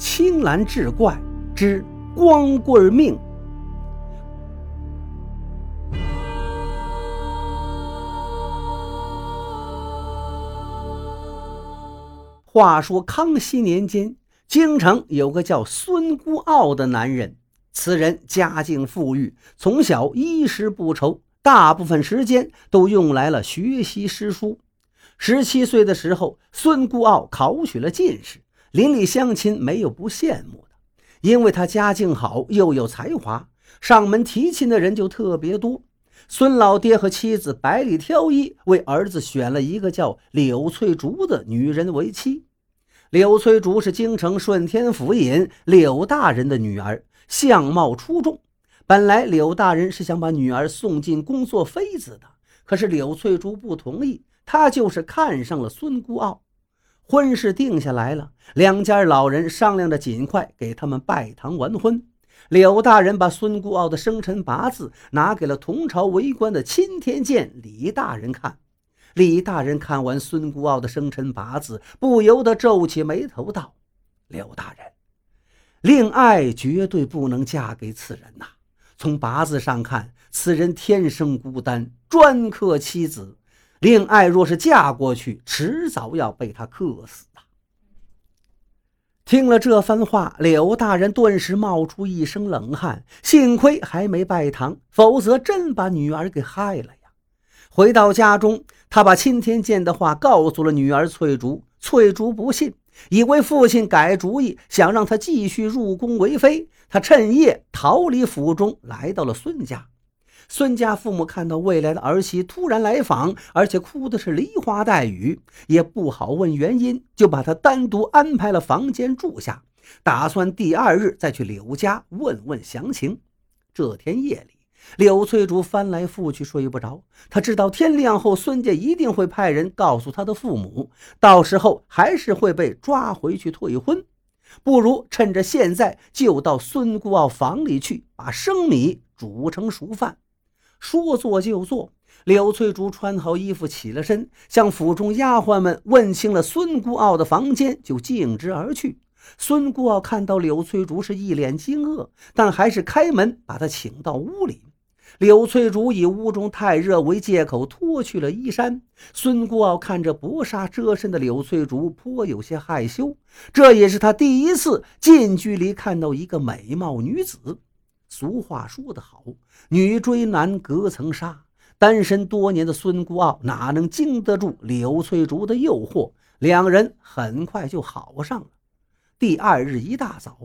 青蓝志怪之光棍命。话说康熙年间，京城有个叫孙孤傲的男人。此人家境富裕，从小衣食不愁，大部分时间都用来了学习诗书。十七岁的时候，孙孤傲考取了进士，邻里乡亲没有不羡慕的，因为他家境好，又有才华，上门提亲的人就特别多。孙老爹和妻子百里挑一，为儿子选了一个叫柳翠竹的女人为妻。柳翠竹是京城顺天府尹柳大人的女儿，相貌出众。本来柳大人是想把女儿送进宫做妃子的，可是柳翠竹不同意，她就是看上了孙孤傲。婚事定下来了，两家老人商量着尽快给他们拜堂完婚。柳大人把孙孤傲的生辰八字拿给了同朝为官的钦天监李大人看。李大人看完孙孤傲的生辰八字，不由得皱起眉头道：“柳大人，令爱绝对不能嫁给此人呐！从八字上看，此人天生孤单，专克妻子。令爱若是嫁过去，迟早要被他克死。”听了这番话，柳大人顿时冒出一身冷汗。幸亏还没拜堂，否则真把女儿给害了呀！回到家中，他把钦天监的话告诉了女儿翠竹。翠竹不信，以为父亲改主意，想让他继续入宫为妃。他趁夜逃离府中，来到了孙家。孙家父母看到未来的儿媳突然来访，而且哭的是梨花带雨，也不好问原因，就把她单独安排了房间住下，打算第二日再去柳家问问详情。这天夜里，柳翠竹翻来覆去睡不着，她知道天亮后孙家一定会派人告诉她的父母，到时候还是会被抓回去退婚，不如趁着现在就到孙孤傲房里去，把生米煮成熟饭。说做就做，柳翠竹穿好衣服起了身，向府中丫鬟们问清了孙孤傲的房间，就径直而去。孙孤傲看到柳翠竹是一脸惊愕，但还是开门把她请到屋里。柳翠竹以屋中太热为借口脱去了衣衫。孙孤傲看着薄纱遮身的柳翠竹，颇有些害羞。这也是他第一次近距离看到一个美貌女子。俗话说得好，女追男隔层纱。单身多年的孙孤傲哪能经得住柳翠竹的诱惑？两人很快就好上了。第二日一大早，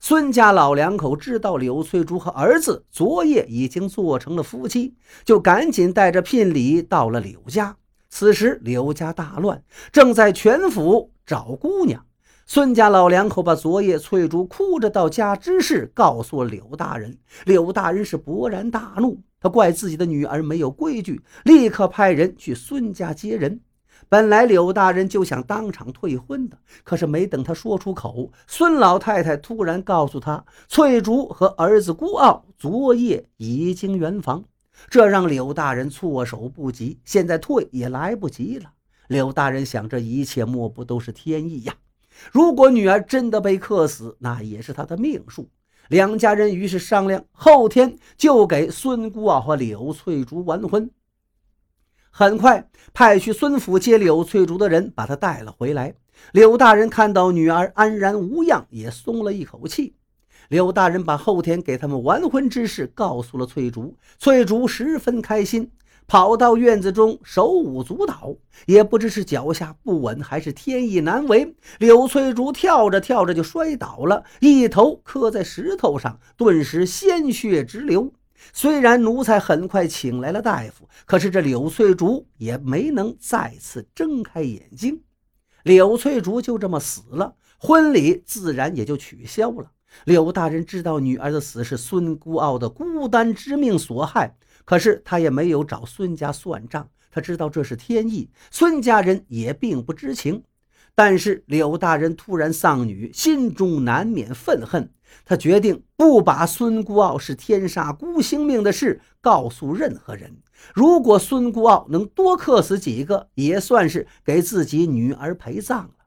孙家老两口知道柳翠竹和儿子昨夜已经做成了夫妻，就赶紧带着聘礼到了柳家。此时柳家大乱，正在全府找姑娘。孙家老两口把昨夜翠竹哭着到家之事告诉了柳大人，柳大人是勃然大怒，他怪自己的女儿没有规矩，立刻派人去孙家接人。本来柳大人就想当场退婚的，可是没等他说出口，孙老太太突然告诉他，翠竹和儿子孤傲昨夜已经圆房，这让柳大人措手不及，现在退也来不及了。柳大人想，这一切莫不都是天意呀？如果女儿真的被克死，那也是他的命数。两家人于是商量，后天就给孙姑啊和柳翠竹完婚。很快，派去孙府接柳翠竹的人把她带了回来。柳大人看到女儿安然无恙，也松了一口气。柳大人把后天给他们完婚之事告诉了翠竹，翠竹十分开心。跑到院子中，手舞足蹈，也不知是脚下不稳，还是天意难违。柳翠竹跳着跳着就摔倒了，一头磕在石头上，顿时鲜血直流。虽然奴才很快请来了大夫，可是这柳翠竹也没能再次睁开眼睛。柳翠竹就这么死了，婚礼自然也就取消了。柳大人知道女儿的死是孙孤傲的孤单之命所害。可是他也没有找孙家算账，他知道这是天意，孙家人也并不知情。但是柳大人突然丧女，心中难免愤恨，他决定不把孙孤傲是天杀孤星命的事告诉任何人。如果孙孤傲能多克死几个，也算是给自己女儿陪葬了。